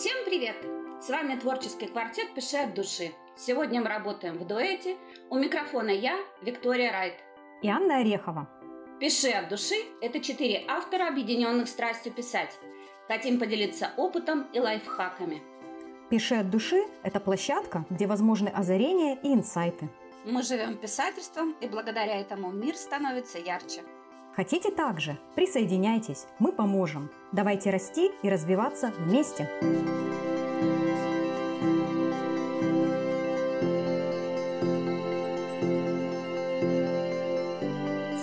Всем привет! С вами творческий квартет «Пиши от души». Сегодня мы работаем в дуэте. У микрофона я, Виктория Райт. И Анна Орехова. «Пиши от души» – это четыре автора, объединенных страстью писать. Хотим поделиться опытом и лайфхаками. «Пиши от души» – это площадка, где возможны озарения и инсайты. Мы живем писательством, и благодаря этому мир становится ярче. Хотите также? Присоединяйтесь, мы поможем. Давайте расти и развиваться вместе.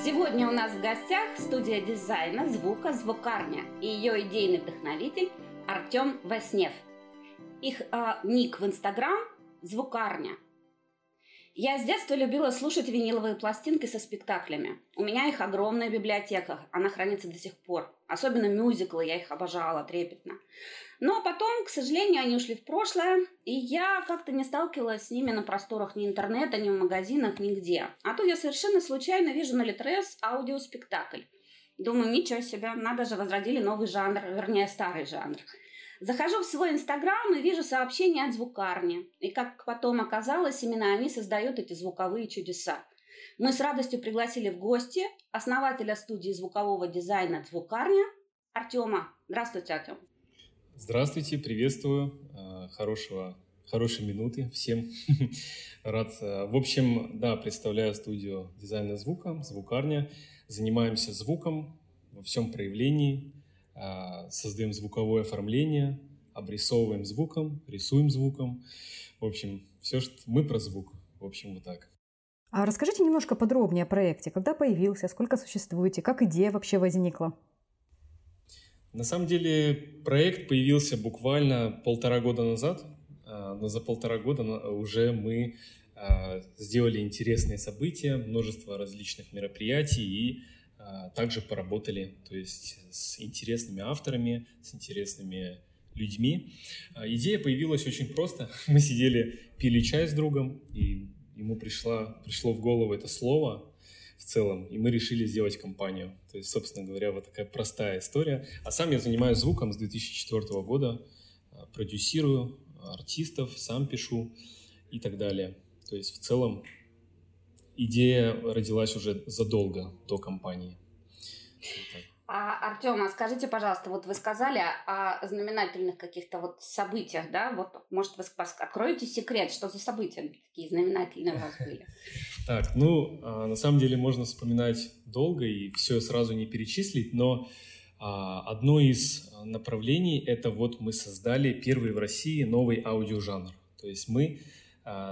Сегодня у нас в гостях студия дизайна, звука, звукарня и ее идейный вдохновитель Артем Васнев. Их э, ник в Инстаграм – звукарня – я с детства любила слушать виниловые пластинки со спектаклями. У меня их огромная библиотека, она хранится до сих пор. Особенно мюзиклы, я их обожала трепетно. Но потом, к сожалению, они ушли в прошлое, и я как-то не сталкивалась с ними на просторах ни интернета, ни в магазинах, нигде. А тут я совершенно случайно вижу на Литрес аудиоспектакль. Думаю, ничего себе, надо же, возродили новый жанр, вернее, старый жанр – Захожу в свой инстаграм и вижу сообщения от звукарни. И как потом оказалось, именно они создают эти звуковые чудеса. Мы с радостью пригласили в гости основателя студии звукового дизайна «Звукарня» Артема. Здравствуйте, Артем. Здравствуйте, приветствую. Э, хорошего, хорошей минуты всем. Рад. Э, в общем, да, представляю студию дизайна звука, звукарня. Занимаемся звуком во всем проявлении, создаем звуковое оформление, обрисовываем звуком, рисуем звуком. В общем, все, что мы про звук. В общем, вот так. А расскажите немножко подробнее о проекте. Когда появился, сколько существуете, как идея вообще возникла? На самом деле проект появился буквально полтора года назад, а, но за полтора года уже мы а, сделали интересные события, множество различных мероприятий и а, также поработали, то есть с интересными авторами, с интересными людьми. А, идея появилась очень просто. Мы сидели, пили чай с другом, и ему пришло, пришло в голову это слово в целом, и мы решили сделать компанию. То есть, собственно говоря, вот такая простая история. А сам я занимаюсь звуком с 2004 года, а, продюсирую артистов, сам пишу и так далее. То есть, в целом, идея родилась уже задолго до компании. А, Артем, а скажите, пожалуйста, вот вы сказали о знаменательных каких-то вот событиях, да? Вот, может, вы откроете секрет, что за события такие знаменательные у вас были? Так, ну, а, на самом деле можно вспоминать долго и все сразу не перечислить, но а, одно из направлений – это вот мы создали первый в России новый аудиожанр. То есть мы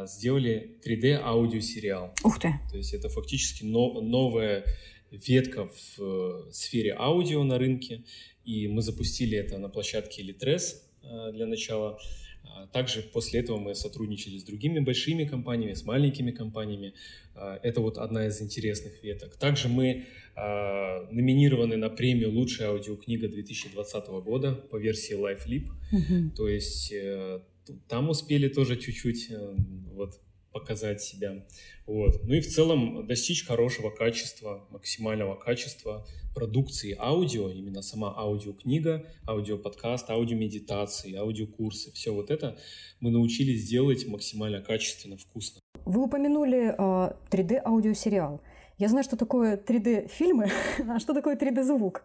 сделали 3D аудиосериал. Ух ты! То есть это фактически но, новая ветка в э, сфере аудио на рынке, и мы запустили это на площадке Litres э, для начала. А также после этого мы сотрудничали с другими большими компаниями, с маленькими компаниями. А, это вот одна из интересных веток. Также мы номинированы на премию «Лучшая аудиокнига 2020 года» по версии LiveLib. Mm-hmm. То есть э, там успели тоже чуть-чуть э, вот, показать себя. Вот. Ну и в целом достичь хорошего качества, максимального качества продукции аудио, именно сама аудиокнига, аудиоподкаст, аудиомедитации, аудиокурсы, все вот это мы научились делать максимально качественно, вкусно. Вы упомянули э, а, 3D аудиосериал. Я знаю, что такое 3D фильмы, а что такое 3D звук?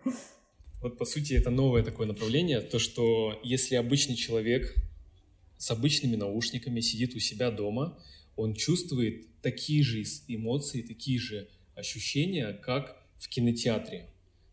Вот по сути это новое такое направление, то что если обычный человек с обычными наушниками, сидит у себя дома, он чувствует такие же эмоции, такие же ощущения, как в кинотеатре.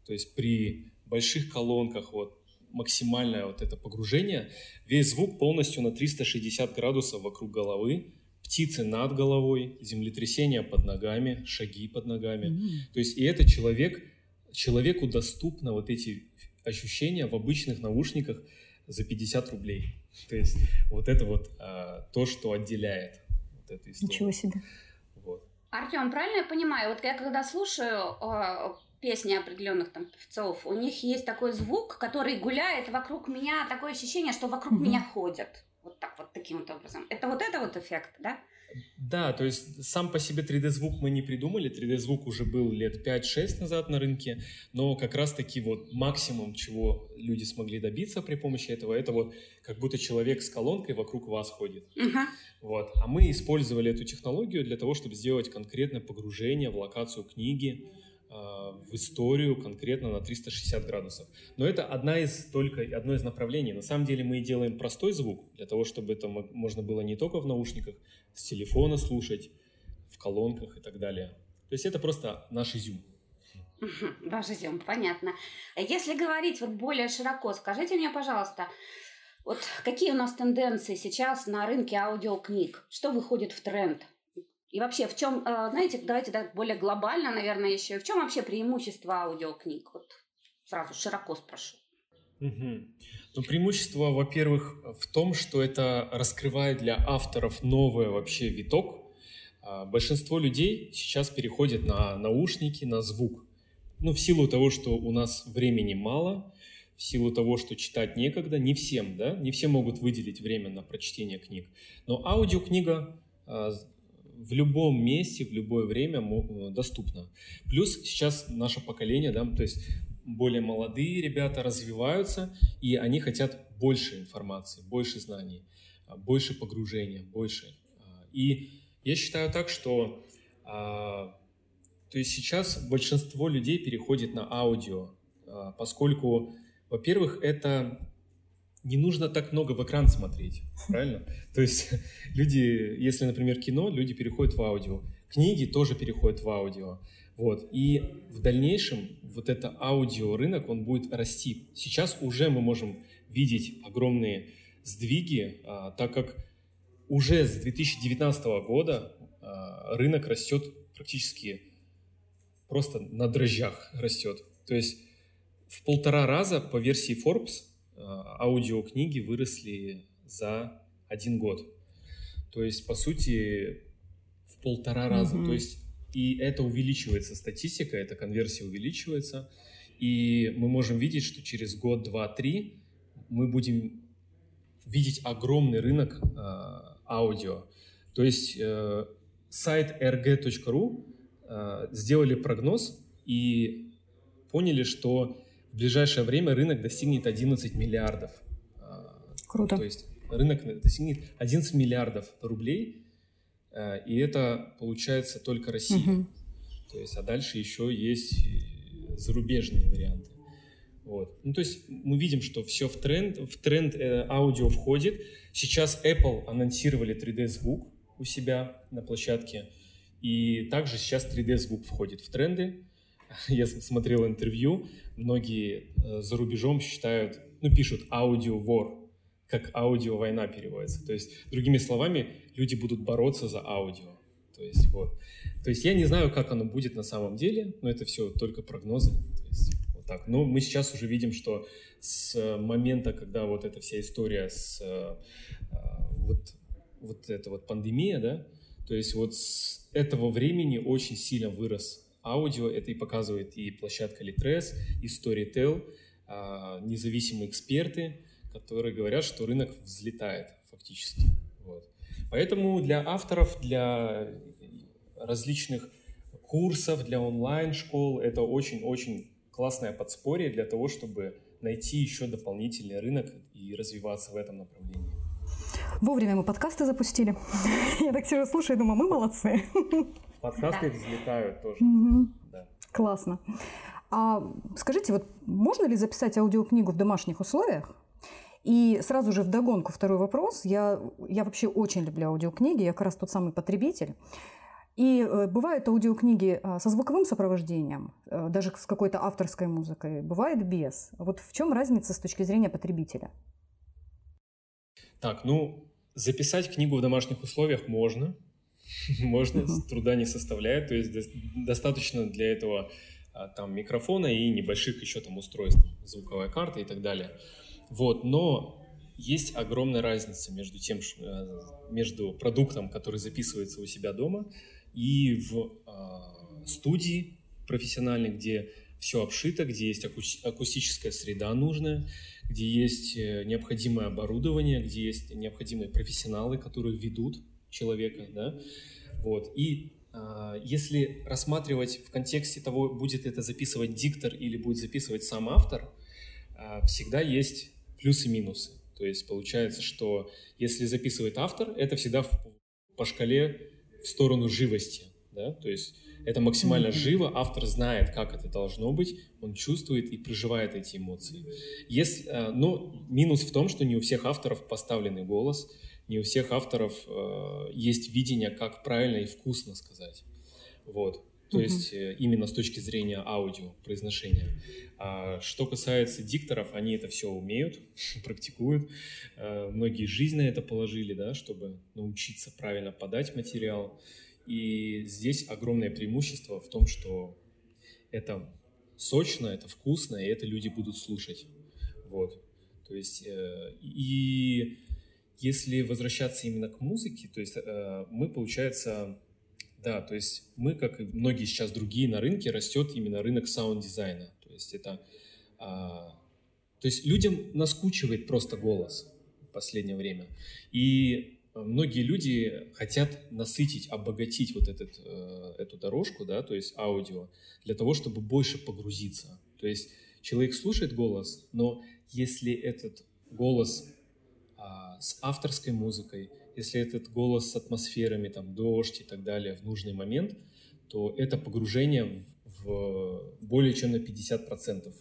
То есть при больших колонках вот максимальное вот это погружение, весь звук полностью на 360 градусов вокруг головы, птицы над головой, землетрясения под ногами, шаги под ногами. Mm-hmm. То есть и это человек, человеку доступно вот эти ощущения в обычных наушниках за 50 рублей. То есть вот это вот а, то, что отделяет вот эту историю. Ничего себе. Вот. Артем, правильно я понимаю? Вот я когда слушаю э, песни определенных там певцов, у них есть такой звук, который гуляет вокруг меня, такое ощущение, что вокруг mm-hmm. меня ходят. Вот так вот, таким вот образом. Это вот это вот эффект, да? Да, то есть сам по себе 3D-звук мы не придумали. 3D-звук уже был лет 5-6 назад на рынке, но как раз-таки вот максимум, чего люди смогли добиться при помощи этого, это вот как будто человек с колонкой вокруг вас ходит. Uh-huh. Вот. А мы использовали эту технологию для того, чтобы сделать конкретное погружение в локацию книги, в историю конкретно на 360 градусов. Но это одна из только одно из направлений. На самом деле мы делаем простой звук для того, чтобы это можно было не только в наушниках, с телефона слушать, в колонках и так далее. То есть это просто наш изюм. Ваш изюм, понятно. Если говорить вот более широко, скажите мне, пожалуйста, вот какие у нас тенденции сейчас на рынке аудиокниг? Что выходит в тренд? И вообще, в чем, э, знаете, давайте так более глобально, наверное, еще, в чем вообще преимущество аудиокниг? Вот сразу широко спрошу. Угу. Ну, преимущество, во-первых, в том, что это раскрывает для авторов новый вообще виток. А, большинство людей сейчас переходят на наушники, на звук. Ну, в силу того, что у нас времени мало, в силу того, что читать некогда, не всем, да, не все могут выделить время на прочтение книг. Но аудиокнига а, в любом месте, в любое время э, доступно. Плюс сейчас наше поколение, да, то есть более молодые ребята развиваются, и они хотят больше информации, больше знаний, а, больше погружения, больше. А, и я считаю так, что а, то есть сейчас большинство людей переходит на аудио, поскольку, во-первых, это не нужно так много в экран смотреть, правильно? То есть люди, если, например, кино, люди переходят в аудио, книги тоже переходят в аудио. Вот. И в дальнейшем вот это аудиорынок, он будет расти. Сейчас уже мы можем видеть огромные сдвиги, а, так как уже с 2019 года а, рынок растет практически просто на дрожжах растет. То есть в полтора раза по версии Forbes аудиокниги выросли за один год. То есть, по сути, в полтора раза. Mm-hmm. То есть, и это увеличивается статистика, эта конверсия увеличивается. И мы можем видеть, что через год, два, три мы будем видеть огромный рынок э, аудио. То есть э, сайт rg.ru э, сделали прогноз и поняли, что в ближайшее время рынок достигнет 11 миллиардов. А, Круто. То есть рынок достигнет 11 миллиардов рублей, а, и это получается только Россия. Угу. То есть, а дальше еще есть зарубежные варианты. Вот. Ну, то есть мы видим, что все в тренд, в тренд э, аудио входит. Сейчас Apple анонсировали 3D-звук у себя на площадке. И также сейчас 3D-звук входит в тренды. Я смотрел интервью, многие э, за рубежом считают, ну, пишут аудио-вор, как аудио-война переводится. То есть, другими словами, люди будут бороться за аудио. То есть, вот. То есть, я не знаю, как оно будет на самом деле, но это все только прогнозы. То есть, вот так. Но мы сейчас уже видим, что с момента, когда вот эта вся история с э, вот, вот эта вот пандемия, да, то есть вот с этого времени очень сильно вырос аудио. Это и показывает и площадка Litres, и Storytel, а, независимые эксперты, которые говорят, что рынок взлетает фактически. Вот. Поэтому для авторов, для различных курсов, для онлайн-школ это очень-очень классное подспорье для того, чтобы найти еще дополнительный рынок и развиваться в этом направлении. Вовремя мы подкасты запустили. Я так сижу, слушаю и думаю, мы молодцы. Подкасты взлетают тоже. Да. Классно. А скажите, вот можно ли записать аудиокнигу в домашних условиях? И сразу же в догонку второй вопрос. Я, я вообще очень люблю аудиокниги, я как раз тот самый потребитель. И э, бывают аудиокниги э, со звуковым сопровождением, э, даже с какой-то авторской музыкой, бывает без. Вот в чем разница с точки зрения потребителя? Так, ну, записать книгу в домашних условиях можно, можно, труда не составляет, то есть достаточно для этого а, там микрофона и небольших еще там устройств, звуковая карта и так далее. Вот, но есть огромная разница между тем, э, между продуктом, который записывается у себя дома, и в э, студии профессиональной, где все обшито, где есть акустическая среда нужная, где есть э, необходимое оборудование, где есть необходимые профессионалы, которые ведут человека, да, вот, и а, если рассматривать в контексте того, будет это записывать диктор или будет записывать сам автор, а, всегда есть плюсы и минусы. То есть получается, что если записывает автор, это всегда по шкале в сторону живости. Да? То есть это максимально живо, автор знает, как это должно быть, он чувствует и проживает эти эмоции. Если, а, но минус в том, что не у всех авторов поставленный голос, не у всех авторов э, есть видение, как правильно и вкусно сказать. Вот. То uh-huh. есть э, именно с точки зрения аудио, произношения. А что касается дикторов, они это все умеют, практикуют. Э, многие жизнь на это положили, да, чтобы научиться правильно подать материал. И здесь огромное преимущество в том, что это сочно, это вкусно, и это люди будут слушать. Вот. То есть э, и если возвращаться именно к музыке, то есть э, мы, получается, да, то есть мы, как и многие сейчас другие на рынке, растет именно рынок саунд-дизайна. То есть это... А, то есть людям наскучивает просто голос в последнее время. И многие люди хотят насытить, обогатить вот этот, э, эту дорожку, да, то есть аудио, для того, чтобы больше погрузиться. То есть человек слушает голос, но если этот голос с авторской музыкой, если этот голос с атмосферами, там, дождь и так далее в нужный момент, то это погружение в, в более чем на 50%.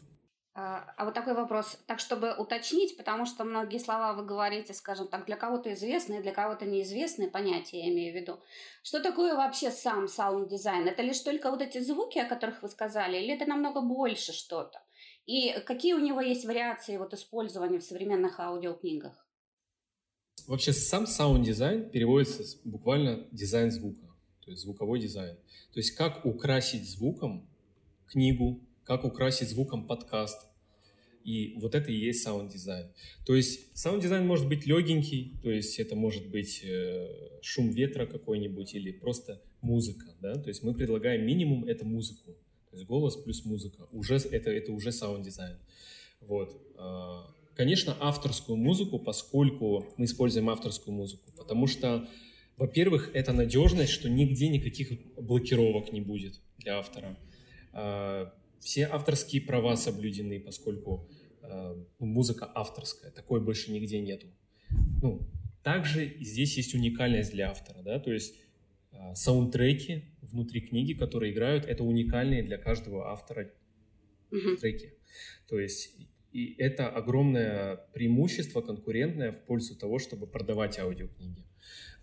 А, а вот такой вопрос, так чтобы уточнить, потому что многие слова вы говорите, скажем так, для кого-то известные, для кого-то неизвестные понятия, я имею в виду. Что такое вообще сам саунд-дизайн? Это лишь только вот эти звуки, о которых вы сказали, или это намного больше что-то? И какие у него есть вариации вот использования в современных аудиокнигах? Вообще сам саунд-дизайн переводится буквально дизайн звука, то есть звуковой дизайн. То есть как украсить звуком книгу, как украсить звуком подкаст. И вот это и есть саунд-дизайн. То есть саунд-дизайн может быть легенький, то есть это может быть э, шум ветра какой-нибудь или просто музыка. Да? То есть мы предлагаем минимум это музыку. То есть голос плюс музыка. Уже, это, это уже саунд-дизайн. Вот. Конечно, авторскую музыку, поскольку мы используем авторскую музыку, потому что, во-первых, это надежность, что нигде никаких блокировок не будет для автора. А, все авторские права соблюдены, поскольку а, ну, музыка авторская, такой больше нигде нету. Ну, также здесь есть уникальность для автора, да, то есть а, саундтреки внутри книги, которые играют, это уникальные для каждого автора треки. То есть и это огромное преимущество конкурентное в пользу того, чтобы продавать аудиокниги.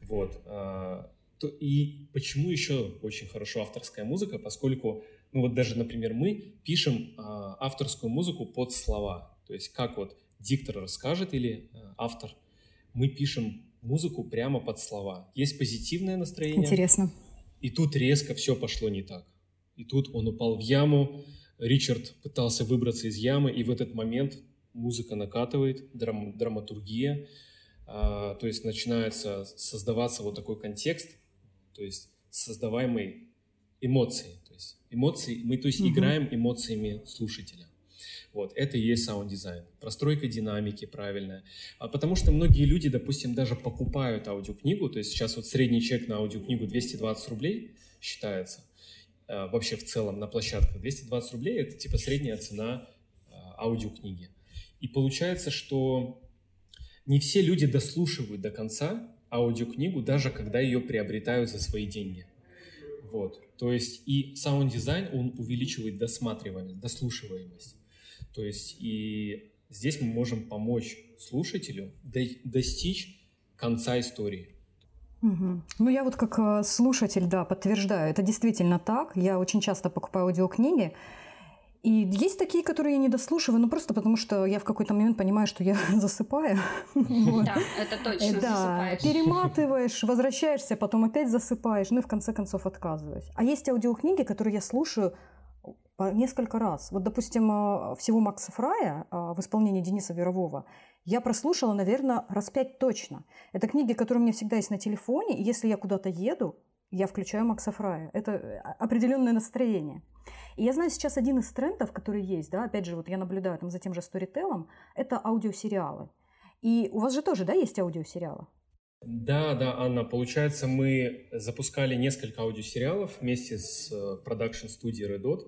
Вот. А, и почему еще очень хорошо авторская музыка, поскольку, ну вот даже, например, мы пишем а, авторскую музыку под слова. То есть как вот диктор расскажет или а, автор, мы пишем музыку прямо под слова. Есть позитивное настроение. Интересно. И тут резко все пошло не так. И тут он упал в яму, Ричард пытался выбраться из ямы, и в этот момент музыка накатывает, драм, драматургия, а, то есть начинается создаваться вот такой контекст, то есть создаваемые эмоции, то есть эмоции, мы то есть угу. играем эмоциями слушателя. Вот, это и есть саунд-дизайн. Простройка динамики правильная. А потому что многие люди, допустим, даже покупают аудиокнигу, то есть сейчас вот средний чек на аудиокнигу 220 рублей считается. Э, вообще в целом на площадках. 220 рублей – это типа средняя цена э, аудиокниги. И получается, что не все люди дослушивают до конца аудиокнигу, даже когда ее приобретают за свои деньги. Вот. То есть и саунд-дизайн, он увеличивает досматриваемость, дослушиваемость. То есть и здесь мы можем помочь слушателю достичь конца истории. Угу. Ну, я вот как э, слушатель, да, подтверждаю, это действительно так. Я очень часто покупаю аудиокниги, и есть такие, которые я не дослушиваю, ну просто потому что я в какой-то момент понимаю, что я засыпаю. Да, это точно э, Да, перематываешь, возвращаешься, потом опять засыпаешь, ну и в конце концов отказываюсь. А есть аудиокниги, которые я слушаю несколько раз. Вот, допустим, э, всего Макса Фрая в исполнении Дениса Верового я прослушала, наверное, раз пять точно. Это книги, которые у меня всегда есть на телефоне, и если я куда-то еду, я включаю Макса Фрая. Это э, определенное настроение. И я знаю сейчас один из трендов, который есть, да, опять же, вот я наблюдаю там за тем же сторителлом, это аудиосериалы. И у вас же тоже, да, есть аудиосериалы? Да, да, Анна, получается, мы запускали несколько аудиосериалов вместе с продакшн-студией Red Dot.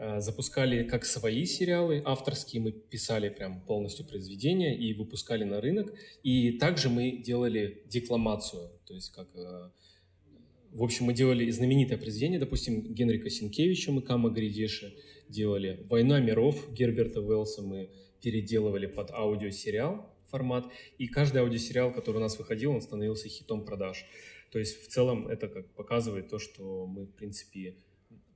Э, запускали как свои сериалы авторские, мы писали прям полностью произведения и выпускали на рынок. И также мы делали декламацию, то есть как... Э, в общем, мы делали знаменитое произведение, допустим, Генрика Синкевича мы Кама Гридеши делали. «Война миров» Герберта Уэллса мы переделывали под аудиосериал формат. И каждый аудиосериал, который у нас выходил, он становился хитом продаж. То есть в целом это как показывает то, что мы, в принципе,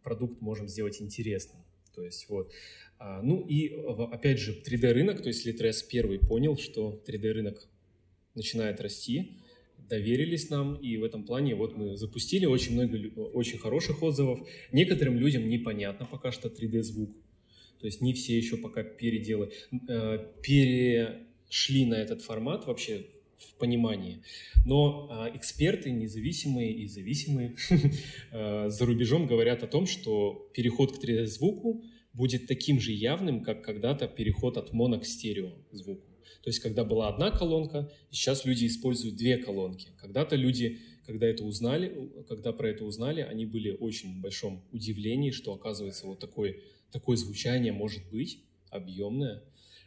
продукт можем сделать интересным. То есть вот. А, ну и опять же 3D рынок, то есть Litres первый понял, что 3D рынок начинает расти, доверились нам, и в этом плане вот мы запустили очень много очень хороших отзывов. Некоторым людям непонятно пока что 3D звук, то есть не все еще пока переделы, э, перешли на этот формат вообще в понимании. Но а, эксперты независимые и зависимые а, за рубежом говорят о том, что переход к 3D-звуку будет таким же явным, как когда-то переход от моно к стерео звуку. То есть, когда была одна колонка, сейчас люди используют две колонки. Когда-то люди, когда это узнали, когда про это узнали, они были очень в большом удивлении, что, оказывается, вот такое, такое звучание может быть объемное.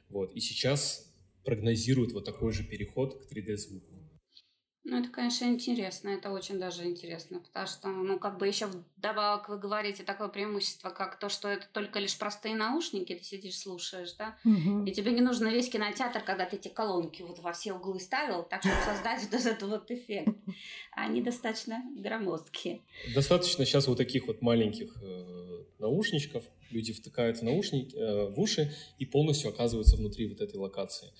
Вот. И сейчас прогнозируют вот такой же переход к 3D-звуку. Ну, это, конечно, интересно, это очень даже интересно, потому что, ну, как бы еще вдобавок вы говорите такое преимущество, как то, что это только лишь простые наушники, ты сидишь, слушаешь, да, угу. и тебе не нужно весь кинотеатр, когда ты эти колонки вот во все углы ставил, так, чтобы создать вот этот вот эффект. Они достаточно громоздкие. Достаточно сейчас вот таких вот маленьких э, наушничков, люди втыкают в наушники, э, в уши и полностью оказываются внутри вот этой локации.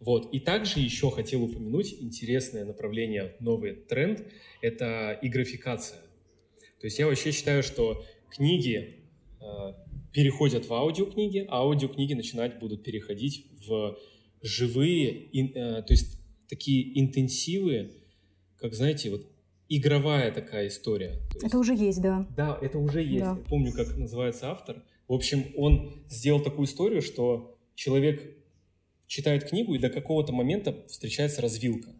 Вот. И также еще хотел упомянуть интересное направление, новый тренд – это игрофикация. То есть я вообще считаю, что книги э, переходят в аудиокниги, а аудиокниги начинать будут переходить в живые, ин, э, то есть такие интенсивы, как, знаете, вот игровая такая история. есть, это уже есть, да. Да, это уже есть. Да. Я помню, как называется автор. В общем, он сделал такую историю, что человек читает книгу, и до какого-то момента встречается развилка.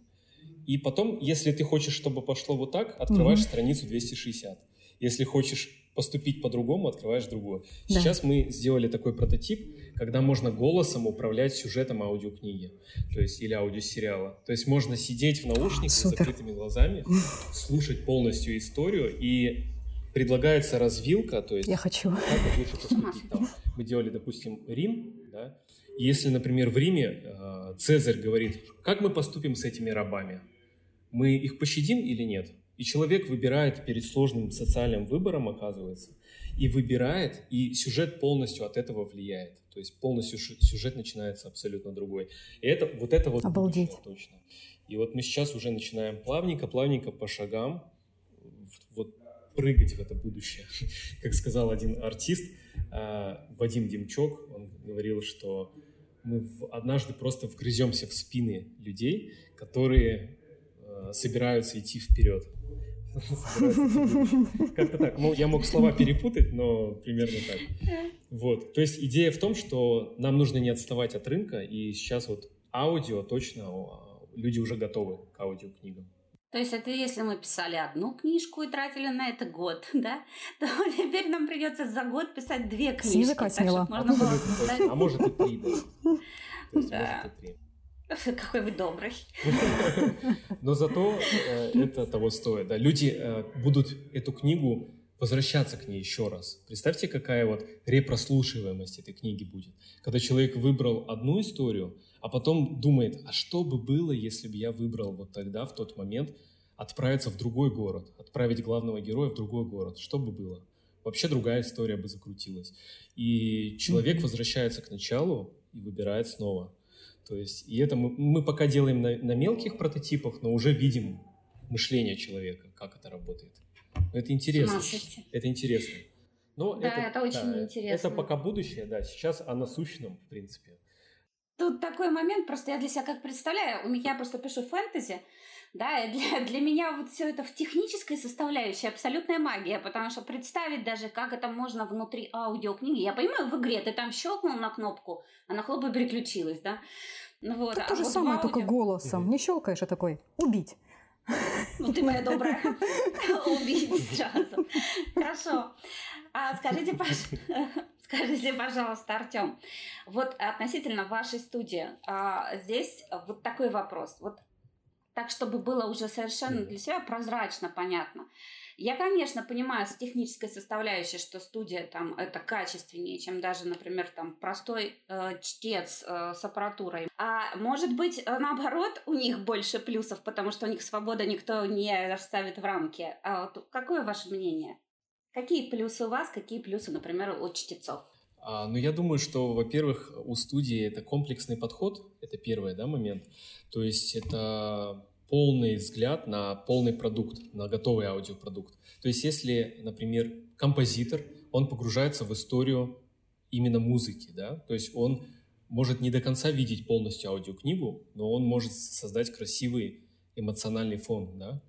И потом, если ты хочешь, чтобы пошло вот так, открываешь mm-hmm. страницу 260. Если хочешь поступить по-другому, открываешь другую. Да. Сейчас мы сделали такой прототип, когда можно голосом управлять сюжетом аудиокниги, то есть или аудиосериала. То есть можно сидеть в наушниках с закрытыми глазами, слушать полностью историю и предлагается развилка, то есть я хочу. Как лучше поступить там. Мы делали, допустим, Рим, да, если, например, в Риме э, Цезарь говорит, как мы поступим с этими рабами? Мы их пощадим или нет? И человек выбирает перед сложным социальным выбором, оказывается, и выбирает, и сюжет полностью от этого влияет. То есть полностью сюжет начинается абсолютно другой. И это вот это вот Обалдеть. точно. И вот мы сейчас уже начинаем плавненько, плавненько по шагам вот прыгать в это будущее. Как сказал один артист, э, Вадим Демчок, он говорил, что мы однажды просто вгрыземся в спины людей, которые э, собираются идти вперед. Как-то так. Ну, я мог слова перепутать, но примерно так. Вот. То есть идея в том, что нам нужно не отставать от рынка, и сейчас вот аудио точно люди уже готовы к аудиокнигам. То есть это если мы писали одну книжку и тратили на это год, да, то теперь нам придется за год писать две книжки. С языка сняла. А, а может и три, да. Какой вы добрый. Но зато э, это того стоит. Да. Люди э, будут эту книгу возвращаться к ней еще раз. Представьте, какая вот репрослушиваемость этой книги будет. Когда человек выбрал одну историю, а потом думает, а что бы было, если бы я выбрал вот тогда, в тот момент, отправиться в другой город, отправить главного героя в другой город, что бы было? Вообще другая история бы закрутилась. И человек возвращается к началу и выбирает снова. То есть, и это мы, мы пока делаем на, на мелких прототипах, но уже видим мышление человека, как это работает. Это интересно. Это интересно. Но да, это, это очень да, интересно. Это пока будущее, да. Сейчас о насущном, в принципе. Тут такой момент, просто я для себя как представляю, у меня просто пишу фэнтези, да, и для, для меня вот все это в технической составляющей абсолютная магия, потому что представить даже, как это можно внутри аудиокниги, я понимаю, в игре ты там щелкнул на кнопку, она хлоп и переключилась, да, ну вот. Это а то же вот самое, аудио... только голосом, не щелкаешь, а такой, убить. Ну, ты моя добрая. Убить сразу. Хорошо. А скажите, скажите, пожалуйста, Артем, вот относительно вашей студии, а, здесь вот такой вопрос. Вот так, чтобы было уже совершенно для себя прозрачно понятно. Я, конечно, понимаю с технической составляющей, что студия там это качественнее, чем даже, например, там простой э, чтец э, с аппаратурой. А может быть, э, наоборот, у них больше плюсов, потому что у них свобода никто не расставит в рамки. А вот какое ваше мнение? Какие плюсы у вас, какие плюсы, например, у чтецов? А, ну, я думаю, что, во-первых, у студии это комплексный подход, это первый да, момент. То есть это полный взгляд на полный продукт, на готовый аудиопродукт. То есть если, например, композитор, он погружается в историю именно музыки, да, то есть он может не до конца видеть полностью аудиокнигу, но он может создать красивый эмоциональный фон, да,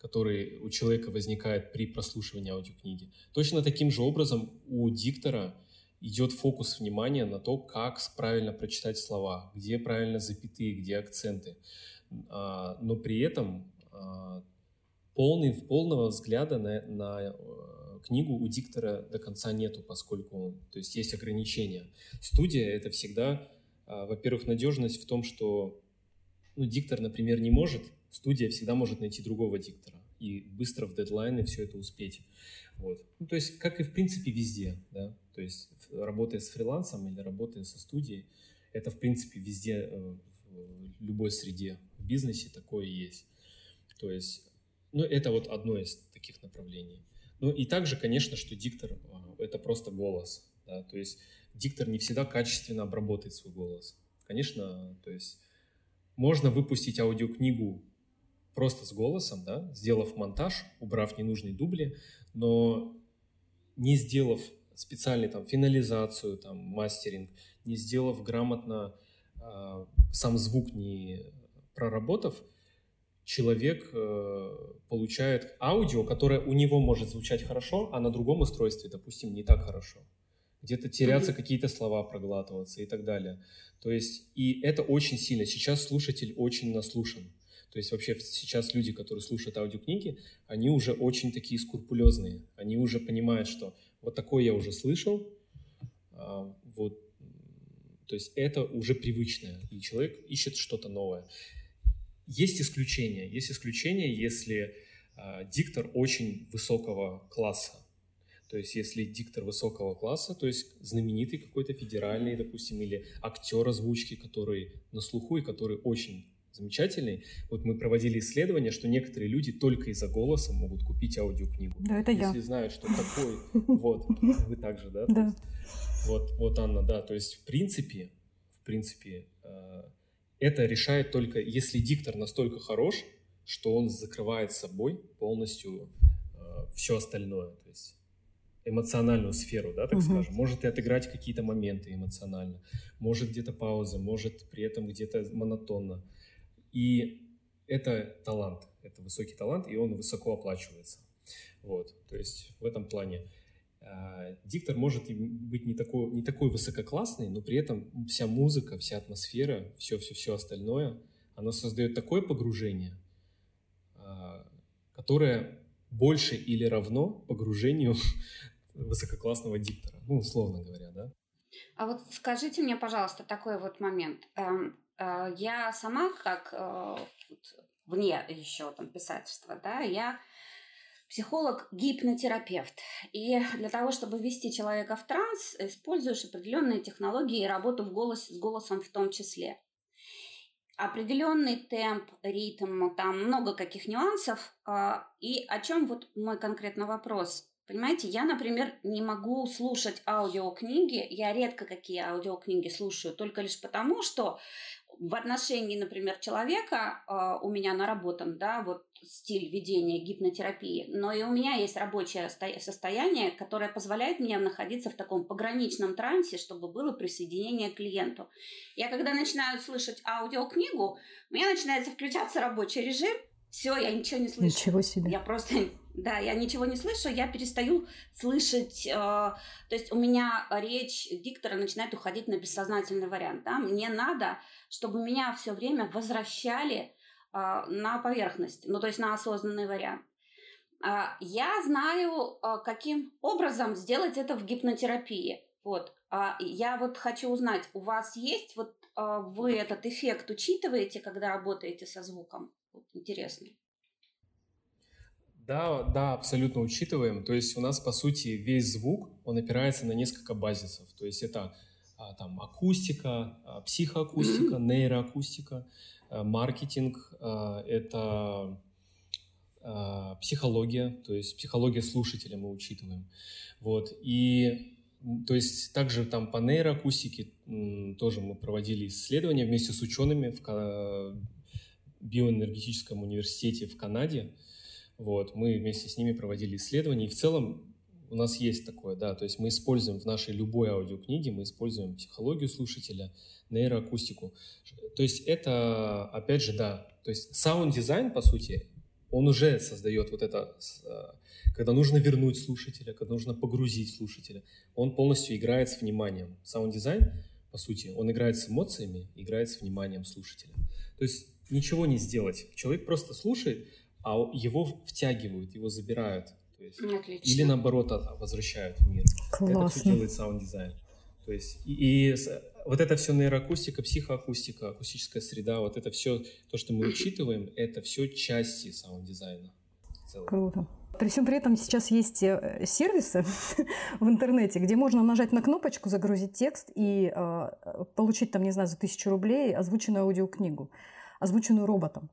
который у человека возникает при прослушивании аудиокниги. Точно таким же образом у диктора идет фокус внимания на то, как правильно прочитать слова, где правильно запятые, где акценты. А, но при этом а, полный, полного взгляда на, на э, книгу у диктора до конца нету, поскольку то есть есть ограничения. Студия — это всегда, а, во-первых, надежность в том, что ну, диктор, например, не может, студия всегда может найти другого диктора и быстро в дедлайны все это успеть. Вот. Ну, то есть, как и в принципе везде, да, то есть работая с фрилансом или работая со студией, это в принципе везде э, любой среде в бизнесе такое есть. То есть, ну, это вот одно из таких направлений. Ну, и также, конечно, что диктор а, — это просто голос, да, то есть диктор не всегда качественно обработает свой голос. Конечно, то есть можно выпустить аудиокнигу просто с голосом, да, сделав монтаж, убрав ненужные дубли, но не сделав специальный там финализацию, там мастеринг, не сделав грамотно сам звук не проработав, человек э, получает аудио, которое у него может звучать хорошо, а на другом устройстве, допустим, не так хорошо. Где-то теряться mm-hmm. какие-то слова, проглатываться и так далее. То есть, и это очень сильно. Сейчас слушатель очень наслушан. То есть вообще сейчас люди, которые слушают аудиокниги, они уже очень такие скрупулезные. Они уже понимают, что вот такое я уже слышал, а, вот, то есть это уже привычное, и человек ищет что-то новое. Есть исключения. Есть исключения, если э, диктор очень высокого класса. То есть, если диктор высокого класса, то есть знаменитый какой-то федеральный, допустим, или актер озвучки, который на слуху и который очень замечательный. Вот мы проводили исследование, что некоторые люди только из-за голоса могут купить аудиокнигу. Да, это Если я. Если знают, что такой, вот, вы также, да? Да. Вот, вот, Анна, да, то есть в принципе, в принципе, э, это решает только, если диктор настолько хорош, что он закрывает собой полностью э, все остальное, то есть эмоциональную сферу, да, так uh-huh. скажем. Может и отыграть какие-то моменты эмоционально, может где-то пауза, может при этом где-то монотонно. И это талант, это высокий талант, и он высоко оплачивается. Вот, то есть в этом плане а, диктор может быть не такой, не такой высококлассный, но при этом вся музыка, вся атмосфера, все-все-все остальное, она создает такое погружение, а, которое больше или равно погружению высококлассного диктора, ну, условно говоря, да. А вот скажите мне, пожалуйста, такой вот момент. Э, я сама, как э, вне еще там писательства, да, я психолог-гипнотерапевт. И для того, чтобы ввести человека в транс, используешь определенные технологии и работу в голос, с голосом в том числе. Определенный темп, ритм, там много каких нюансов. А, и о чем вот мой конкретно вопрос? Понимаете, я, например, не могу слушать аудиокниги, я редко какие аудиокниги слушаю, только лишь потому, что в отношении, например, человека э, у меня наработан, да, вот стиль ведения гипнотерапии, но и у меня есть рабочее состояние, которое позволяет мне находиться в таком пограничном трансе, чтобы было присоединение к клиенту. Я когда начинаю слышать аудиокнигу, у меня начинается включаться рабочий режим, все, я ничего не слышу. Ничего себе. Я просто, да, я ничего не слышу, я перестаю слышать, э, то есть у меня речь диктора начинает уходить на бессознательный вариант, да, мне надо, чтобы меня все время возвращали а, на поверхность, ну то есть на осознанный вариант. А, я знаю, а, каким образом сделать это в гипнотерапии. Вот. А я вот хочу узнать, у вас есть вот вы этот эффект учитываете, когда работаете со звуком? Вот интересно. Да, да, абсолютно учитываем. То есть у нас, по сути, весь звук, он опирается на несколько базисов. То есть это а, там акустика, а, психоакустика, нейроакустика, а, маркетинг, это психология, то есть психология слушателя мы учитываем. Вот. И то есть также там по нейроакустике тоже мы проводили исследования вместе с учеными в биоэнергетическом университете в Канаде. Вот, мы вместе с ними проводили исследования. И в целом у нас есть такое, да, то есть мы используем в нашей любой аудиокниге, мы используем психологию слушателя, нейроакустику. То есть это, опять же, да, то есть саунд-дизайн, по сути, он уже создает вот это, э, когда нужно вернуть слушателя, когда нужно погрузить слушателя, он полностью играет с вниманием. Саунд-дизайн, по сути, он играет с эмоциями, играет с вниманием слушателя. То есть ничего не сделать. Человек просто слушает, а его втягивают, его забирают. То есть, Отлично. Или наоборот а, возвращают в мир. Классно. Это все делает саунд-дизайн. То есть и, и вот это все нейроакустика, психоакустика, акустическая среда, вот это все, то, что мы учитываем, это все части саунд-дизайна. Круто. При всем при этом сейчас есть э, сервисы в интернете, где можно нажать на кнопочку, загрузить текст и э, получить там, не знаю, за тысячу рублей озвученную аудиокнигу, озвученную роботом.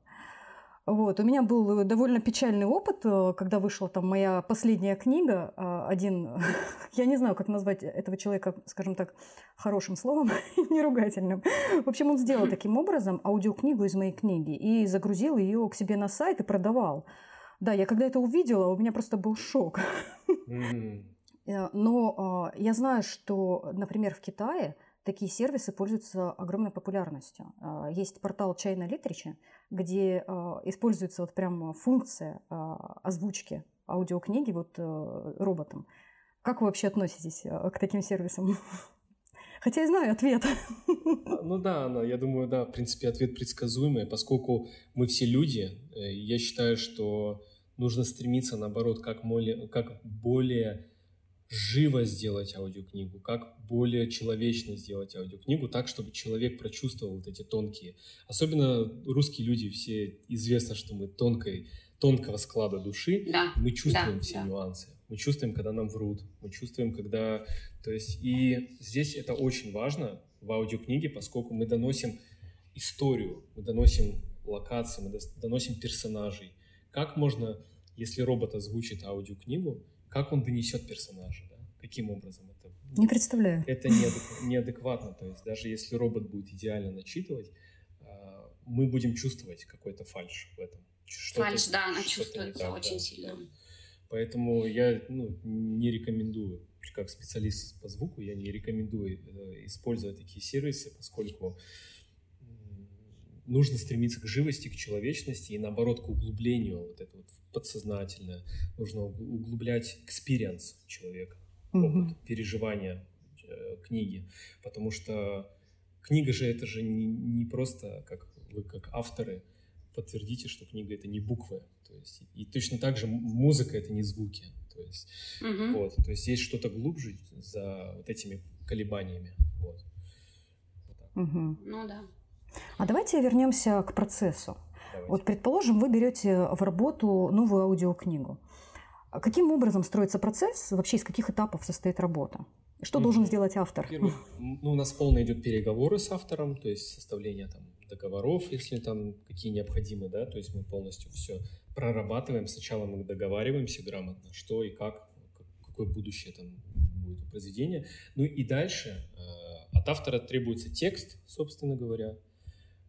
Вот. У меня был довольно печальный опыт, э, когда вышла там моя последняя книга. А, один, я не знаю, как назвать этого человека, скажем так, хорошим словом, не ругательным. В общем, он сделал таким образом аудиокнигу из моей книги и загрузил ее к себе на сайт и продавал. Да, я когда это увидела, у меня просто был шок. Э, но а, я знаю, что, например, в Китае такие сервисы пользуются огромной популярностью. А, есть портал China Literature, где а, используется вот прям функция а, озвучки аудиокниги вот э, роботом. Как вы вообще относитесь к таким сервисам? Хотя я знаю ответ. Ну да, да, я думаю, да, в принципе, ответ предсказуемый, поскольку мы все люди, э, я считаю, что нужно стремиться, наоборот, как более, как более живо сделать аудиокнигу, как более человечно сделать аудиокнигу, так, чтобы человек прочувствовал вот эти тонкие. Особенно русские люди, все известно, что мы тонкой, тонкого склада души, да, мы чувствуем да, все да. нюансы. Мы чувствуем, когда нам врут, мы чувствуем, когда... То есть, и здесь это очень важно в аудиокниге, поскольку мы доносим историю, мы доносим локации, мы доносим персонажей. Как можно, если робот озвучит аудиокнигу, как он донесет персонажа, да? каким образом это... Не представляю. Это неадек- неадекватно, то есть даже если робот будет идеально начитывать, а, мы будем чувствовать какой-то фальш в этом. Что фальш, да, она чувствуется так, очень да, сильно. Да. Поэтому я ну, не рекомендую, как специалист по звуку, я не рекомендую э, использовать такие сервисы, поскольку нужно стремиться к живости, к человечности и наоборот к углублению вот это вот подсознательное. Нужно углублять experience человека, опыт, mm-hmm. переживания э, книги, потому что книга же это же не, не просто как вы как авторы подтвердите, что книга это не буквы, то есть и точно так же музыка это не звуки, то есть mm-hmm. вот, то есть есть что-то глубже за вот этими колебаниями, вот. вот mm-hmm. Ну да. А давайте вернемся к процессу. Давайте. Вот, предположим, вы берете в работу новую аудиокнигу. Каким образом строится процесс? Вообще из каких этапов состоит работа? Что mm-hmm. должен сделать автор? Ну, у нас полно идет переговоры с автором, то есть составление там договоров, если там какие необходимы, да, то есть мы полностью все прорабатываем. Сначала мы договариваемся грамотно, что и как, какое будущее там будет у произведения. Ну и дальше э, от автора требуется текст, собственно говоря,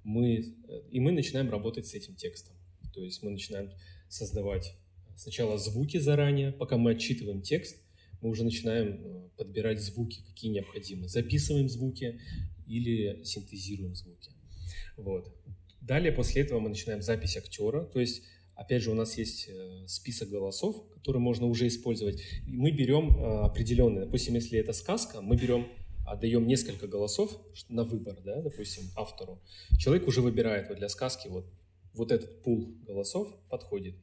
мы, э, и мы начинаем работать с этим текстом. То есть мы начинаем создавать сначала звуки заранее, пока мы отчитываем текст, мы уже начинаем э, подбирать звуки, какие необходимы. Записываем звуки или синтезируем звуки. Вот. Далее после этого мы начинаем запись актера, то есть Опять же, у нас есть э, список голосов, которые можно уже использовать. мы берем определенные, допустим, если это сказка, мы берем отдаем несколько голосов на выбор, да, допустим, автору, человек уже выбирает вот для сказки вот вот этот пул голосов подходит,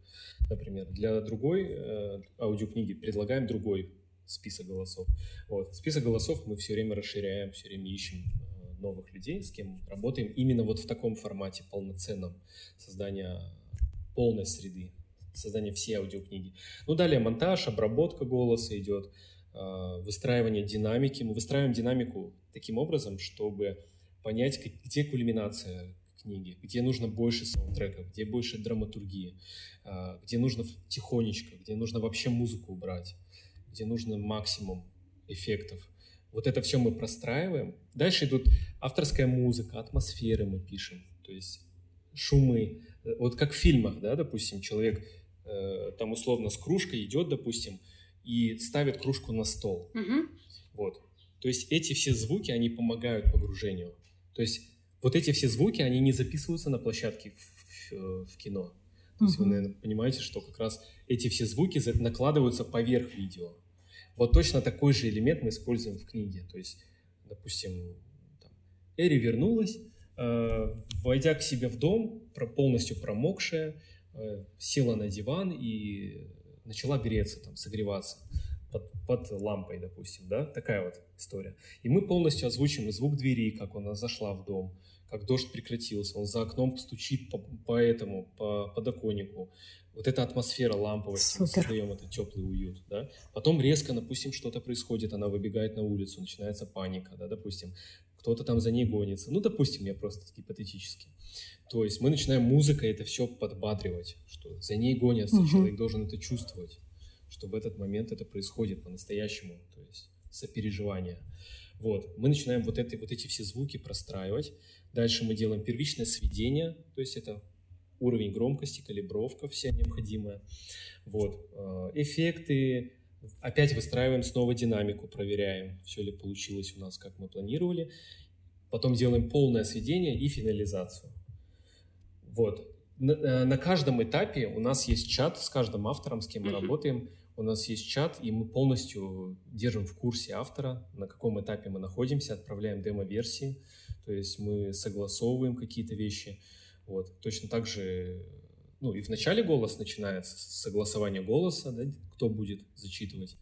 например. Для другой э, аудиокниги предлагаем другой список голосов. Вот. Список голосов мы все время расширяем, все время ищем э, новых людей, с кем работаем именно вот в таком формате полноценном создания полной среды, создания всей аудиокниги. Ну, далее монтаж, обработка голоса идет, э, выстраивание динамики. Мы выстраиваем динамику таким образом, чтобы понять, где кульминация книги, где нужно больше саундтреков, где больше драматургии, э, где нужно тихонечко, где нужно вообще музыку убрать где нужно максимум эффектов. Вот это все мы простраиваем. Дальше идут авторская музыка, атмосферы мы пишем, то есть шумы. Вот как в фильмах, да, допустим, человек э, там условно с кружкой идет, допустим, и ставит кружку на стол. Угу. Вот. То есть эти все звуки, они помогают погружению. То есть вот эти все звуки, они не записываются на площадке в, в, в кино. То есть вы, наверное, понимаете, что как раз эти все звуки накладываются поверх видео. Вот точно такой же элемент мы используем в книге. То есть, допустим, там, Эри вернулась, э, войдя к себе в дом, полностью промокшая, э, села на диван и начала греться, там, согреваться под, под лампой, допустим, да, такая вот история. И мы полностью озвучим звук двери, как она зашла в дом, как дождь прекратился, он за окном стучит по, по этому, по подоконнику. Вот эта атмосфера ламповости, Супер. мы создаем этот теплый уют, да. Потом резко, допустим, что-то происходит, она выбегает на улицу, начинается паника, да, допустим, кто-то там за ней гонится. Ну, допустим, я просто гипотетически. То есть мы начинаем музыкой это все подбадривать, что за ней гонятся, угу. человек должен это чувствовать, что в этот момент это происходит по-настоящему, то есть сопереживание. Вот, мы начинаем вот, это, вот эти все звуки простраивать, Дальше мы делаем первичное сведение, то есть это уровень громкости, калибровка вся необходимая. Вот. Э, эффекты, опять выстраиваем снова динамику, проверяем, все ли получилось у нас, как мы планировали. Потом делаем полное сведение и финализацию. Вот. На, э, на каждом этапе у нас есть чат с каждым автором, с кем мы работаем. У нас есть чат, и мы полностью держим в курсе автора, на каком этапе мы находимся, отправляем демо-версии. То есть мы согласовываем какие-то вещи. Вот. Точно так же, ну и в начале голос начинается с согласования голоса, да, кто будет зачитывать.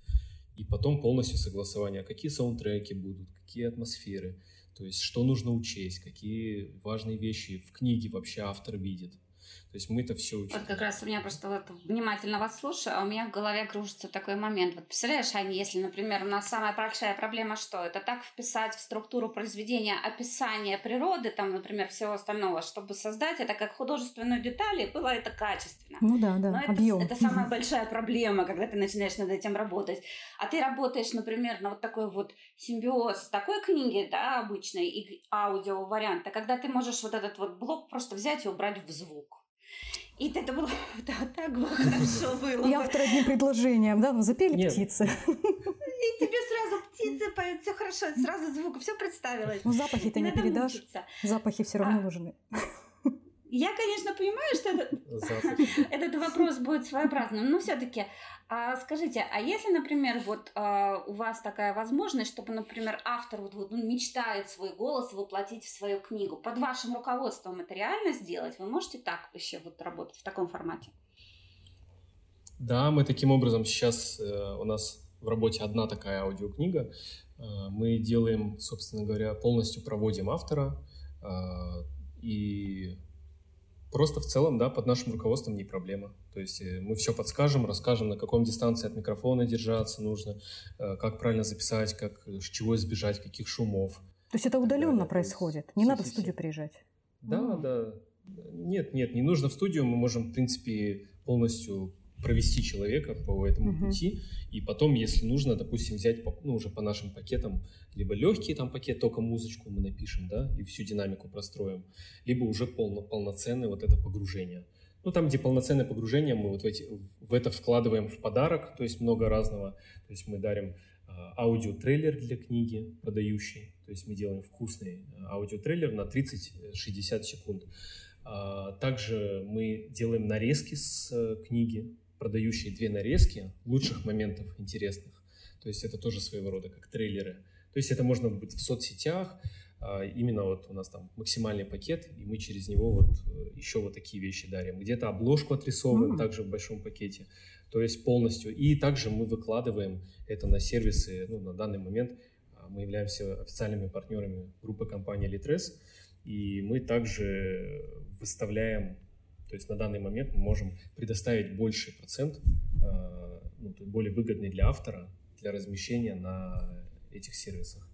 И потом полностью согласование, какие саундтреки будут, какие атмосферы, то есть что нужно учесть, какие важные вещи в книге вообще автор видит. То есть мы это все учим. Вот как раз у меня просто вот внимательно вас слушаю, а у меня в голове кружится такой момент. Вот представляешь, Аня, если, например, у нас самая большая проблема что? Это так вписать в структуру произведения описание природы, там, например, всего остального, чтобы создать это как художественную деталь, и было это качественно. Ну да, да, Но объем. Это, это самая большая проблема, когда ты начинаешь над этим работать. А ты работаешь, например, на вот такой вот симбиоз такой книги, да, обычной, и аудио варианта, когда ты можешь вот этот вот блок просто взять и убрать в звук. И это было да, так было хорошо было. И автор одним предложением, да, ну, запели Нет. птицы. И тебе сразу птицы поют, все хорошо, сразу звук, все представилось. Ну запахи ты не передашь, мучиться. запахи все равно а, нужны. Я, конечно, понимаю, что этот, этот вопрос будет своеобразным, но все-таки а скажите, а если, например, вот а, у вас такая возможность, чтобы, например, автор вот, вот, ну, мечтает свой голос воплотить в свою книгу, под вашим руководством это реально сделать? Вы можете так еще вот работать в таком формате? Да, мы таким образом сейчас э, у нас в работе одна такая аудиокнига. Э, мы делаем, собственно говоря, полностью проводим автора э, и Просто в целом, да, под нашим руководством не проблема. То есть э, мы все подскажем, расскажем, на каком дистанции от микрофона держаться нужно, э, как правильно записать, как, э, чего избежать, каких шумов. То есть это удаленно да, происходит? Не надо в студию приезжать? Да, а. да. Нет, нет, не нужно в студию. Мы можем, в принципе, полностью провести человека по этому угу. пути, и потом, если нужно, допустим, взять ну, уже по нашим пакетам, либо легкий там пакет, только музычку мы напишем, да, и всю динамику простроим, либо уже полно, полноценное вот это погружение. Ну, там, где полноценное погружение, мы вот в, эти, в это вкладываем в подарок, то есть много разного. То есть мы дарим э, аудиотрейлер для книги продающий, то есть мы делаем вкусный а, аудиотрейлер на 30-60 секунд. А, также мы делаем нарезки с э, книги, продающие две нарезки лучших моментов интересных. То есть это тоже своего рода как трейлеры. То есть это можно быть в соцсетях, а, именно вот у нас там максимальный пакет, и мы через него вот э, еще вот такие вещи дарим. Где-то обложку отрисовываем mm-hmm. также в большом пакете, то есть полностью. И также мы выкладываем это на сервисы. Ну, на данный момент а, мы являемся официальными партнерами группы компании Litres, и мы также выставляем, то есть на данный момент мы можем предоставить больший процент, а, ну, более выгодный для автора, для размещения на этих сервисах.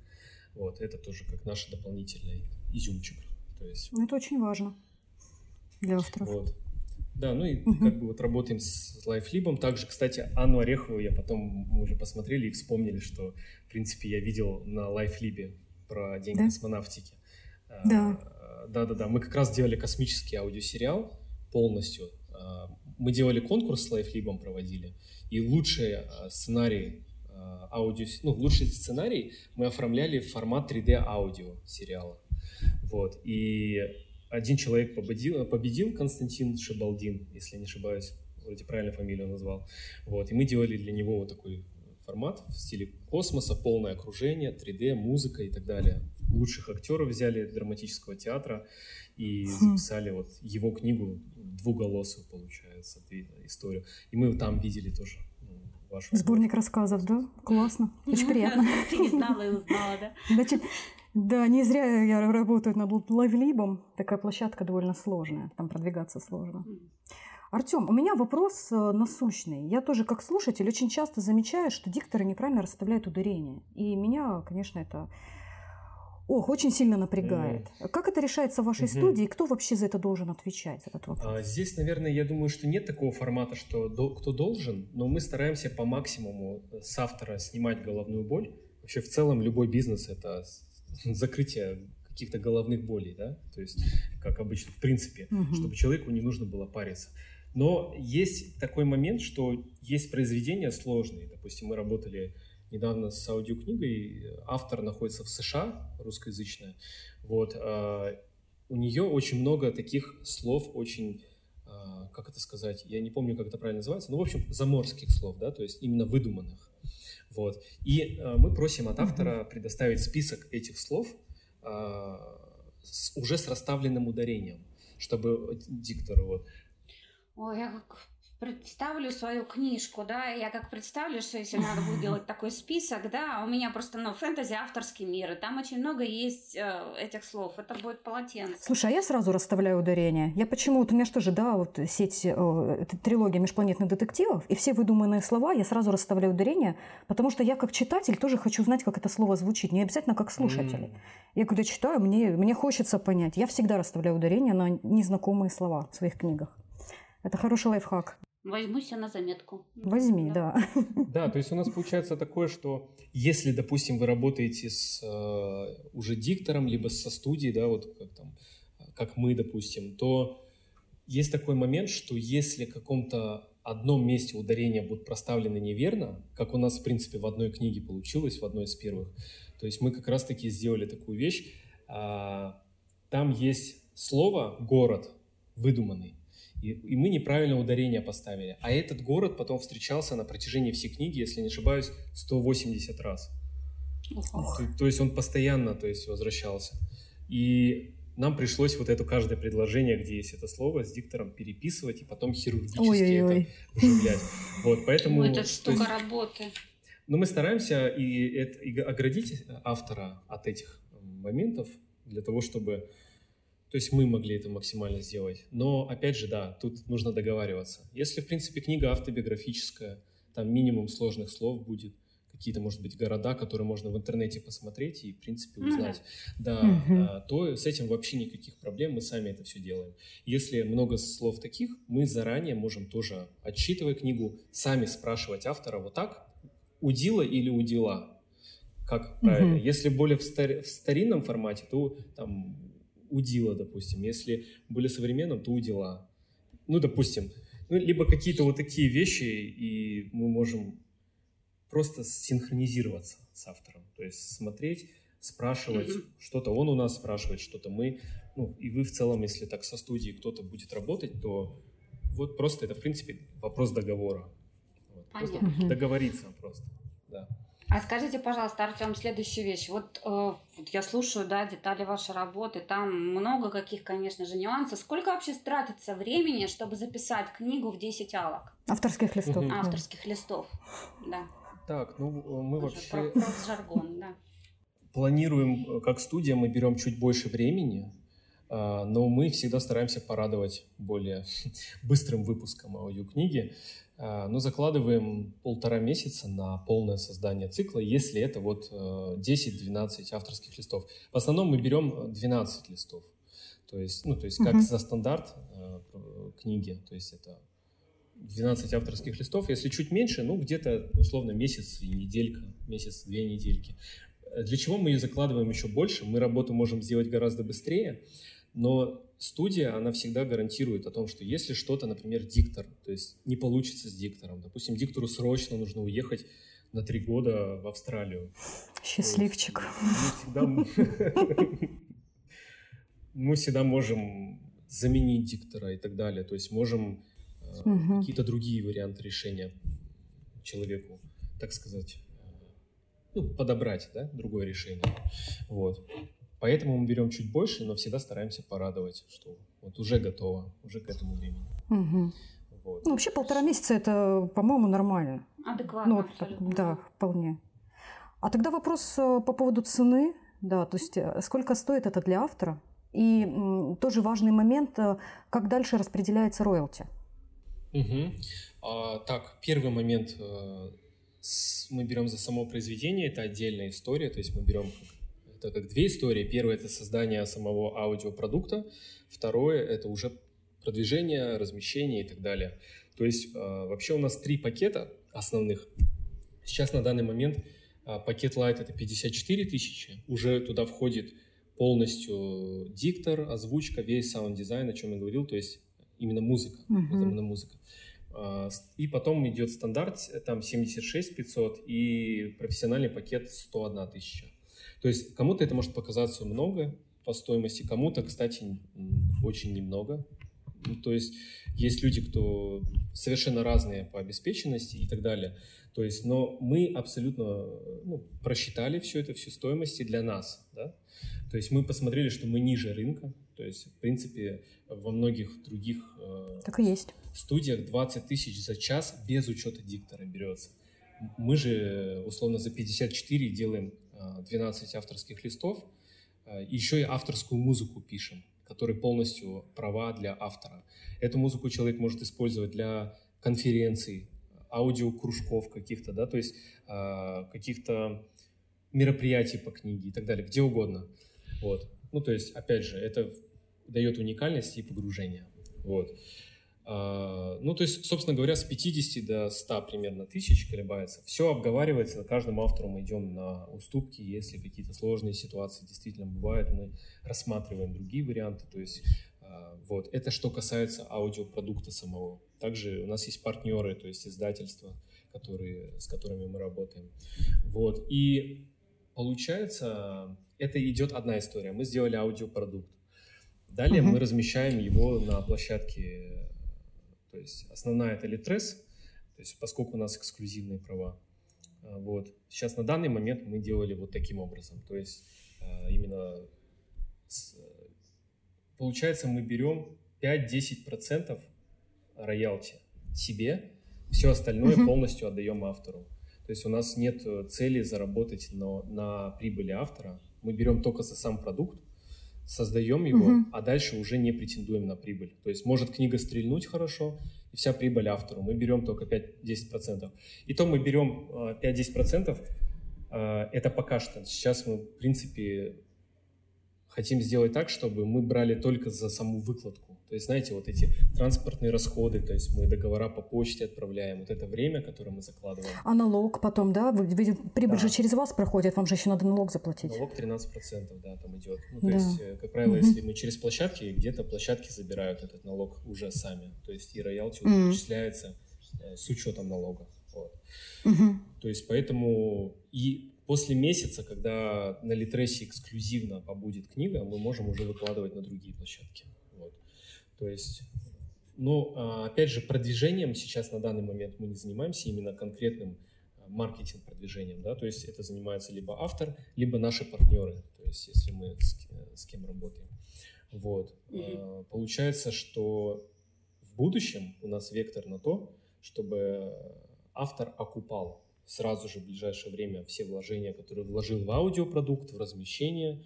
Вот, это тоже как наш дополнительный изюмчик. То есть... Ну, это очень важно для авторов. Вот. Да, ну и угу. как бы вот работаем с LifeLib. Также, кстати, Анну Орехову я потом, мы уже посмотрели и вспомнили, что, в принципе, я видел на LifeLib про День да? космонавтики. Да. Да-да-да, мы как раз делали космический аудиосериал полностью. А, мы делали конкурс с LifeLib, проводили, и лучший а, сценарий а, аудио, ну, лучший сценарий мы оформляли в формат 3D аудио сериала. Вот. И один человек победил, победил Константин Шибалдин, если не ошибаюсь, вроде правильно фамилию назвал. Вот. И мы делали для него вот такой формат в стиле космоса, полное окружение, 3D, музыка и так далее. Лучших актеров взяли драматического театра и хм. записали вот его книгу двуголосую, получается, историю. И мы там видели тоже вашу Сборник рассказов, да? Классно. Очень приятно. Ты не знала и узнала, да? Значит, да, не зря я работаю над лайвлибом. Такая площадка довольно сложная, там продвигаться сложно. Артем, у меня вопрос э, насущный. Я тоже как слушатель очень часто замечаю, что дикторы неправильно расставляют ударение. И меня, конечно, это Ох, очень сильно напрягает. Mm. Как это решается в вашей mm-hmm. студии? Кто вообще за это должен отвечать? Этот вопрос? А, здесь, наверное, я думаю, что нет такого формата, что до, кто должен, но мы стараемся по максимуму с автора снимать головную боль. Вообще, в целом, любой бизнес — это закрытие каких-то головных болей, да, то есть, как обычно, в принципе, mm-hmm. чтобы человеку не нужно было париться. Но есть такой момент, что есть произведения сложные. Допустим, мы работали недавно с аудиокнигой. Автор находится в США, русскоязычная. Вот. А, у нее очень много таких слов, очень, а, как это сказать, я не помню, как это правильно называется, но, в общем, заморских слов, да, то есть именно выдуманных. Вот. И а, мы просим от автора предоставить список этих слов с, уже с расставленным ударением, чтобы диктор вот. Ой, я как представлю свою книжку, да, я как представлю, что если надо будет делать такой список, да, у меня просто, ну, фэнтези авторский мир, и там очень много есть э, этих слов, это будет полотенце. Слушай, а я сразу расставляю ударение. Я почему, вот у меня что же, да, вот сеть, э, трилогия межпланетных детективов, и все выдуманные слова я сразу расставляю ударение, потому что я как читатель тоже хочу знать, как это слово звучит, не обязательно как слушатель. Mm. Я когда читаю, мне, мне хочется понять. Я всегда расставляю ударение на незнакомые слова в своих книгах. Это хороший лайфхак. Возьму себе на заметку. Возьми, да. Да, то есть у нас получается такое, что если, допустим, вы работаете с э, уже диктором, либо со студией, да, вот как там, как мы, допустим, то есть такой момент, что если в каком-то одном месте ударения будут проставлены неверно, как у нас, в принципе, в одной книге получилось, в одной из первых, то есть мы как раз-таки сделали такую вещь, а, там есть слово «город» выдуманный, и, и мы неправильно ударение поставили. А этот город потом встречался на протяжении всей книги, если не ошибаюсь, 180 раз. То, то есть он постоянно то есть, возвращался. И нам пришлось вот это каждое предложение, где есть это слово, с диктором переписывать и потом хирургически Ой-ой-ой. это вживлять. Вот, поэтому... это столько есть, работы. Но мы стараемся и, это, и оградить автора от этих моментов для того, чтобы то есть мы могли это максимально сделать. Но, опять же, да, тут нужно договариваться. Если, в принципе, книга автобиографическая, там минимум сложных слов будет, какие-то, может быть, города, которые можно в интернете посмотреть и, в принципе, узнать, mm-hmm. да, mm-hmm. то с этим вообще никаких проблем, мы сами это все делаем. Если много слов таких, мы заранее можем тоже, отчитывая книгу, сами спрашивать автора вот так, удила или удила, как правильно. Mm-hmm. Если более в, стар... в старинном формате, то там удила, допустим. Если более современным, то удила. Ну, допустим, ну, либо какие-то вот такие вещи, и мы можем просто синхронизироваться с автором. То есть смотреть, спрашивать, mm-hmm. что-то он у нас спрашивает, что-то мы. Ну, и вы в целом, если так со студией кто-то будет работать, то вот просто это, в принципе, вопрос договора. Вот, просто договориться просто, да. А скажите, пожалуйста, Артем, следующую вещь. Вот, э, вот я слушаю, да, детали вашей работы, там много каких, конечно же, нюансов. Сколько вообще тратится времени, чтобы записать книгу в 10 алок? Авторских листов. Угу. Авторских листов, да. Так, ну мы Тоже вообще... Про, про жаргон, да. Планируем, как студия, мы берем чуть больше времени, но мы всегда стараемся порадовать более быстрым выпуском аудиокниги. А, но закладываем полтора месяца на полное создание цикла, если это вот 10-12 э, авторских листов. В основном мы берем 12 листов. То есть, ну, то есть как uh-huh. за стандарт э, книги, то есть это 12 авторских листов. Если чуть меньше, ну, где-то условно месяц и неделька, месяц-две недельки. Для чего мы ее закладываем еще больше? Мы работу можем сделать гораздо быстрее, но студия, она всегда гарантирует о том, что если что-то, например, диктор, то есть не получится с диктором, допустим, диктору срочно нужно уехать на три года в Австралию. Счастливчик. Мы всегда, мы всегда можем заменить диктора и так далее. То есть можем угу. какие-то другие варианты решения человеку, так сказать, э, ну, подобрать, да, другое решение. Вот. Поэтому мы берем чуть больше, но всегда стараемся порадовать, что вот уже готово, уже к этому времени. Угу. Вот. Ну, вообще полтора месяца это, по-моему, нормально. Адекватно. Ну, вот, да, вполне. А тогда вопрос э, по поводу цены. Да, то есть э, сколько стоит это для автора? И м, тоже важный момент, э, как дальше распределяется роялти. Угу. А, так, первый момент с, мы берем за само произведение, это отдельная история, то есть мы берем это как две истории. Первое – это создание самого аудиопродукта. Второе – это уже продвижение, размещение и так далее. То есть э, вообще у нас три пакета основных. Сейчас на данный момент э, пакет Lite – это 54 тысячи. Уже туда входит полностью диктор, озвучка, весь саунд-дизайн, о чем я говорил, то есть именно музыка, uh-huh. именно музыка. Э, и потом идет стандарт, там 76 500 и профессиональный пакет 101 тысяча. То есть кому-то это может показаться много по стоимости, кому-то, кстати, очень немного. Ну, то есть есть люди, кто совершенно разные по обеспеченности и так далее. То есть, но мы абсолютно ну, просчитали все это, всю стоимости для нас. Да? То есть мы посмотрели, что мы ниже рынка. То есть, в принципе, во многих других э, так и есть. студиях 20 тысяч за час без учета диктора берется. Мы же условно за 54 делаем 12 авторских листов, э, еще и авторскую музыку пишем, который полностью права для автора. Эту музыку человек может использовать для конференций, аудиокружков каких-то, да, то есть э, каких-то мероприятий по книге и так далее, где угодно. Вот. Ну, то есть, опять же, это дает уникальность и погружение. Вот. А, ну, то есть, собственно говоря, с 50 до 100 примерно тысяч колебается. Все обговаривается, каждому автору мы идем на уступки. Если какие-то сложные ситуации действительно бывают, мы рассматриваем другие варианты. То есть, а, вот, это что касается аудиопродукта самого. Также у нас есть партнеры, то есть издательства, которые, с которыми мы работаем. Вот, и получается, это идет одна история. Мы сделали аудиопродукт. Далее uh-huh. мы размещаем его на площадке то есть основная это Litres, то есть поскольку у нас эксклюзивные права. А, вот. Сейчас на данный момент мы делали вот таким образом. То есть а, именно с, получается мы берем 5-10% роялти себе, все остальное uh-huh. полностью отдаем автору. То есть у нас нет цели заработать на, на прибыли автора. Мы берем только за сам продукт, создаем его, угу. а дальше уже не претендуем на прибыль. То есть может книга стрельнуть хорошо, и вся прибыль автору. Мы берем только 5-10%. И то мы берем 5-10%, э, э, это пока что. Сейчас мы, в принципе, хотим сделать так, чтобы мы брали только за саму выкладку. То есть, знаете, вот эти транспортные расходы, то есть мы договора по почте отправляем, вот это время, которое мы закладываем. А налог потом, да? Вы, прибыль да. же через вас проходит, вам же еще надо налог заплатить. Налог 13%, да, там идет. Ну, то да. есть, э, как правило, угу. если мы через площадки, где-то площадки забирают этот налог уже сами. То есть и роялти угу. начисляется э, с учетом налога. Вот. Угу. То есть поэтому и После месяца, когда на Литресе эксклюзивно побудет книга, мы можем уже выкладывать на другие площадки. То есть, ну, а, опять же, продвижением сейчас на данный момент мы не занимаемся именно конкретным маркетинг продвижением, да, то есть это занимается либо автор, либо наши партнеры, то есть если мы с, с кем работаем. Вот. Mm-hmm. Получается, что в будущем у нас вектор на то, чтобы автор окупал сразу же в ближайшее время все вложения, которые вложил в аудиопродукт, в размещение,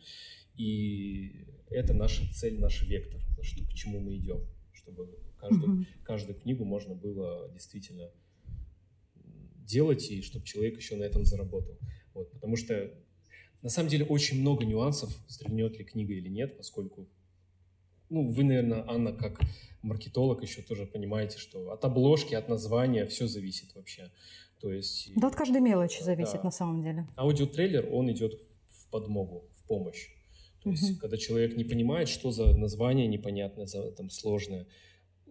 и это наша цель, наш вектор, что, к чему мы идем, чтобы каждую, mm-hmm. каждую книгу можно было действительно делать, и чтобы человек еще на этом заработал. Вот, потому что на самом деле очень много нюансов, стрельнет ли книга или нет, поскольку, ну, вы, наверное, Анна, как маркетолог еще тоже понимаете, что от обложки, от названия все зависит вообще. То есть... Да от каждой мелочи зависит да. на самом деле. Аудиотрейлер, он идет в подмогу, в помощь. То есть, угу. когда человек не понимает, что за название непонятное, за, там, сложное,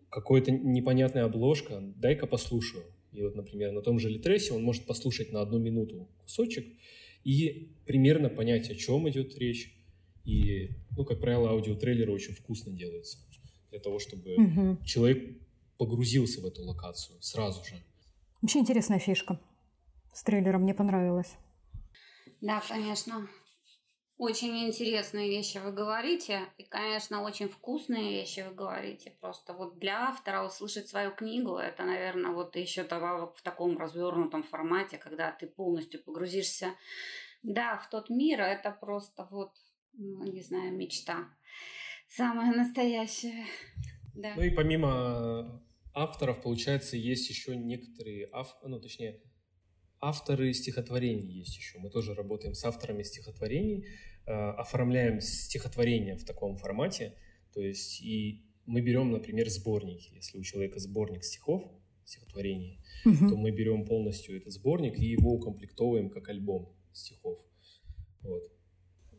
какая-то непонятная обложка, дай-ка послушаю. И вот, например, на том же Литресе он может послушать на одну минуту кусочек и примерно понять, о чем идет речь. И, ну, как правило, аудиотрейлеры очень вкусно делаются для того, чтобы угу. человек погрузился в эту локацию сразу же. Вообще интересная фишка с трейлером, мне понравилось. Да, конечно. Очень интересные вещи вы говорите, и, конечно, очень вкусные вещи вы говорите. Просто вот для автора услышать свою книгу, это, наверное, вот еще в таком развернутом формате, когда ты полностью погрузишься, да, в тот мир, это просто вот, ну, не знаю, мечта. Самая настоящая. Да. Ну и помимо авторов, получается, есть еще некоторые, ав... ну, точнее, авторы стихотворений есть еще. Мы тоже работаем с авторами стихотворений, э, оформляем стихотворения в таком формате. То есть и мы берем, например, сборники. Если у человека сборник стихов, стихотворений, угу. то мы берем полностью этот сборник и его укомплектовываем как альбом стихов. Вот.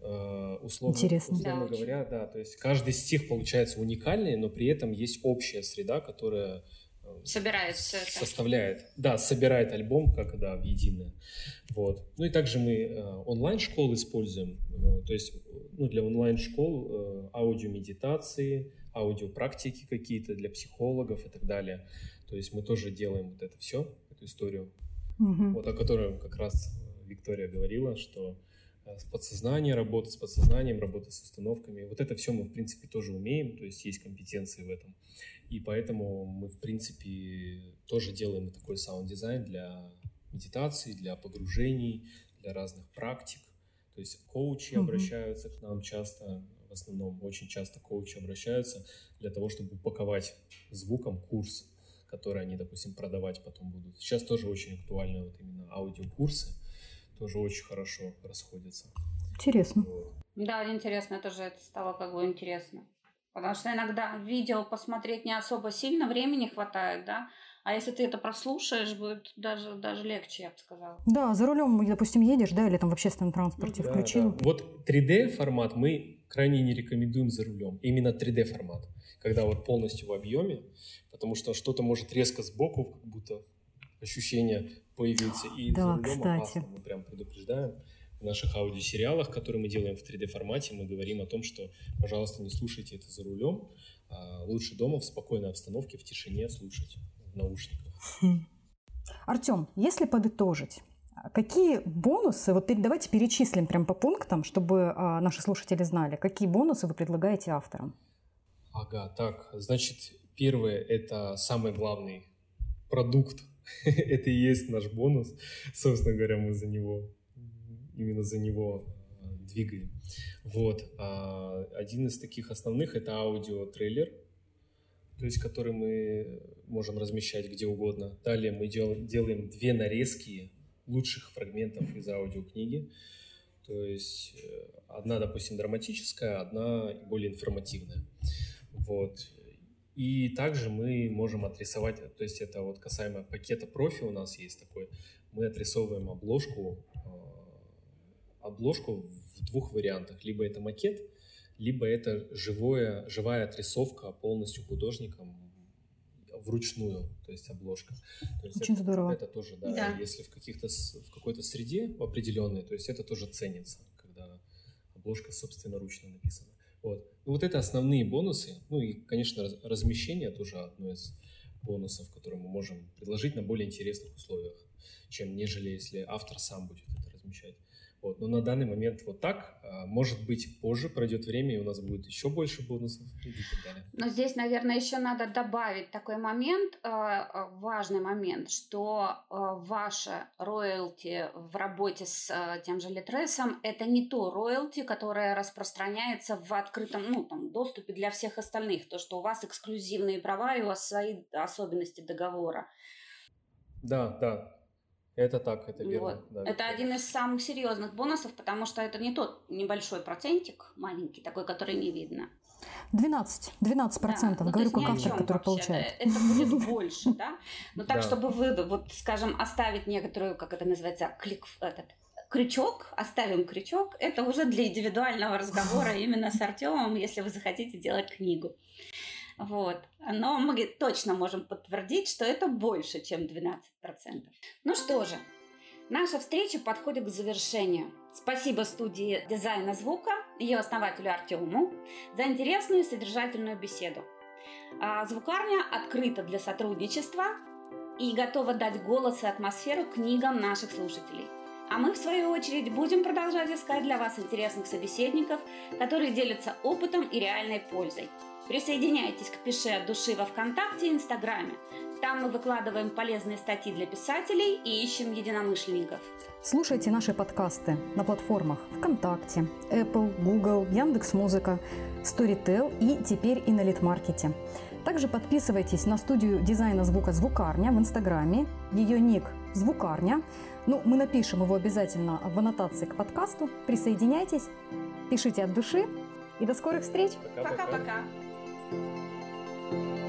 Э, условно, Интересно. условно да, говоря, да, то есть каждый стих получается уникальный, но при этом есть общая среда, которая собирает все это. Составляет, да, собирает альбом как да, в единое. Вот. Ну и также мы э, онлайн-школы используем, э, то есть ну, для онлайн-школ э, аудиомедитации, аудиопрактики какие-то для психологов и так далее. То есть мы тоже делаем вот это все, эту историю, угу. вот о которой как раз Виктория говорила, что с подсознанием, работа с подсознанием, работа с установками. Вот это все мы, в принципе, тоже умеем, то есть есть компетенции в этом. И поэтому мы, в принципе, тоже делаем такой саунд-дизайн для медитации, для погружений, для разных практик. То есть коучи mm-hmm. обращаются к нам часто, в основном очень часто коучи обращаются для того, чтобы упаковать звуком курс, который они, допустим, продавать потом будут. Сейчас тоже очень актуальны вот именно аудиокурсы, тоже очень хорошо расходятся. Интересно. Вот. Да, интересно, тоже это стало как бы интересно. Потому что иногда видео посмотреть не особо сильно, времени хватает, да? А если ты это прослушаешь, будет даже, даже легче, я бы сказала. Да, за рулем, допустим, едешь, да, или там в общественном транспорте да, включил. Да. Вот 3D формат мы крайне не рекомендуем за рулем. Именно 3D формат, когда вот полностью в объеме, потому что что-то может резко сбоку, как будто ощущение появиться, и да, за рулем кстати. опасно, мы прям предупреждаем в наших аудиосериалах, которые мы делаем в 3D-формате, мы говорим о том, что, пожалуйста, не слушайте это за рулем, а лучше дома в спокойной обстановке, в тишине слушать в наушниках. Хм. Артем, если подытожить, Какие бонусы, вот давайте перечислим прям по пунктам, чтобы а, наши слушатели знали, какие бонусы вы предлагаете авторам? Ага, так, значит, первое – это самый главный продукт, это и есть наш бонус, собственно говоря, мы за него именно за него э, двигаем. Вот. А один из таких основных — это аудио-трейлер, то есть который мы можем размещать где угодно. Далее мы дел, делаем две нарезки лучших фрагментов из аудиокниги. То есть э, одна, допустим, драматическая, одна более информативная. Вот. И также мы можем отрисовать, то есть это вот касаемо пакета профи у нас есть такой, мы отрисовываем обложку обложку в двух вариантах. Либо это макет, либо это живое, живая отрисовка полностью художником вручную, то есть обложка. То есть Очень это, здорово. Это тоже, да, да. если в, каких-то, в какой-то среде определенной, то есть это тоже ценится, когда обложка собственноручно написана. Вот. Ну, вот это основные бонусы. Ну и, конечно, размещение тоже одно из бонусов, которые мы можем предложить на более интересных условиях чем нежели если автор сам будет это размещать. Вот. Но на данный момент вот так. А, может быть, позже пройдет время, и у нас будет еще больше бонусов и так далее. Но здесь, наверное, еще надо добавить такой момент, э, э, важный момент, что ваше роялти в работе с тем же Литресом – это не то роялти, которое распространяется в открытом ну, там, доступе для всех остальных. То, что у вас эксклюзивные права и у вас свои особенности договора. Да, да, это так, это верно. Вот. Да, это один из самых серьезных бонусов, потому что это не тот небольшой процентик, маленький такой, который не видно. 12, 12 процентов, да. ну, говорю, как автор, который вообще, получает. Это будет больше, да? Но так, чтобы вы, вот, скажем, оставить некоторую, как это называется, клик, этот, крючок, оставим крючок, это уже для индивидуального разговора именно с Артемом, если вы захотите делать книгу. Вот. Но мы точно можем подтвердить, что это больше, чем 12%. Ну что же, наша встреча подходит к завершению. Спасибо студии дизайна звука, ее основателю Артему, за интересную и содержательную беседу. А, звукарня открыта для сотрудничества и готова дать голос и атмосферу книгам наших слушателей. А мы, в свою очередь, будем продолжать искать для вас интересных собеседников, которые делятся опытом и реальной пользой. Присоединяйтесь к «Пиши от души» во Вконтакте и Инстаграме. Там мы выкладываем полезные статьи для писателей и ищем единомышленников. Слушайте наши подкасты на платформах ВКонтакте, Apple, Google, Яндекс.Музыка, Storytel и теперь и на Литмаркете. Также подписывайтесь на студию дизайна звука «Звукарня» в Инстаграме. Ее ник «Звукарня». Ну, мы напишем его обязательно в аннотации к подкасту. Присоединяйтесь, пишите от души и до скорых встреч. Пока-пока. Thank you.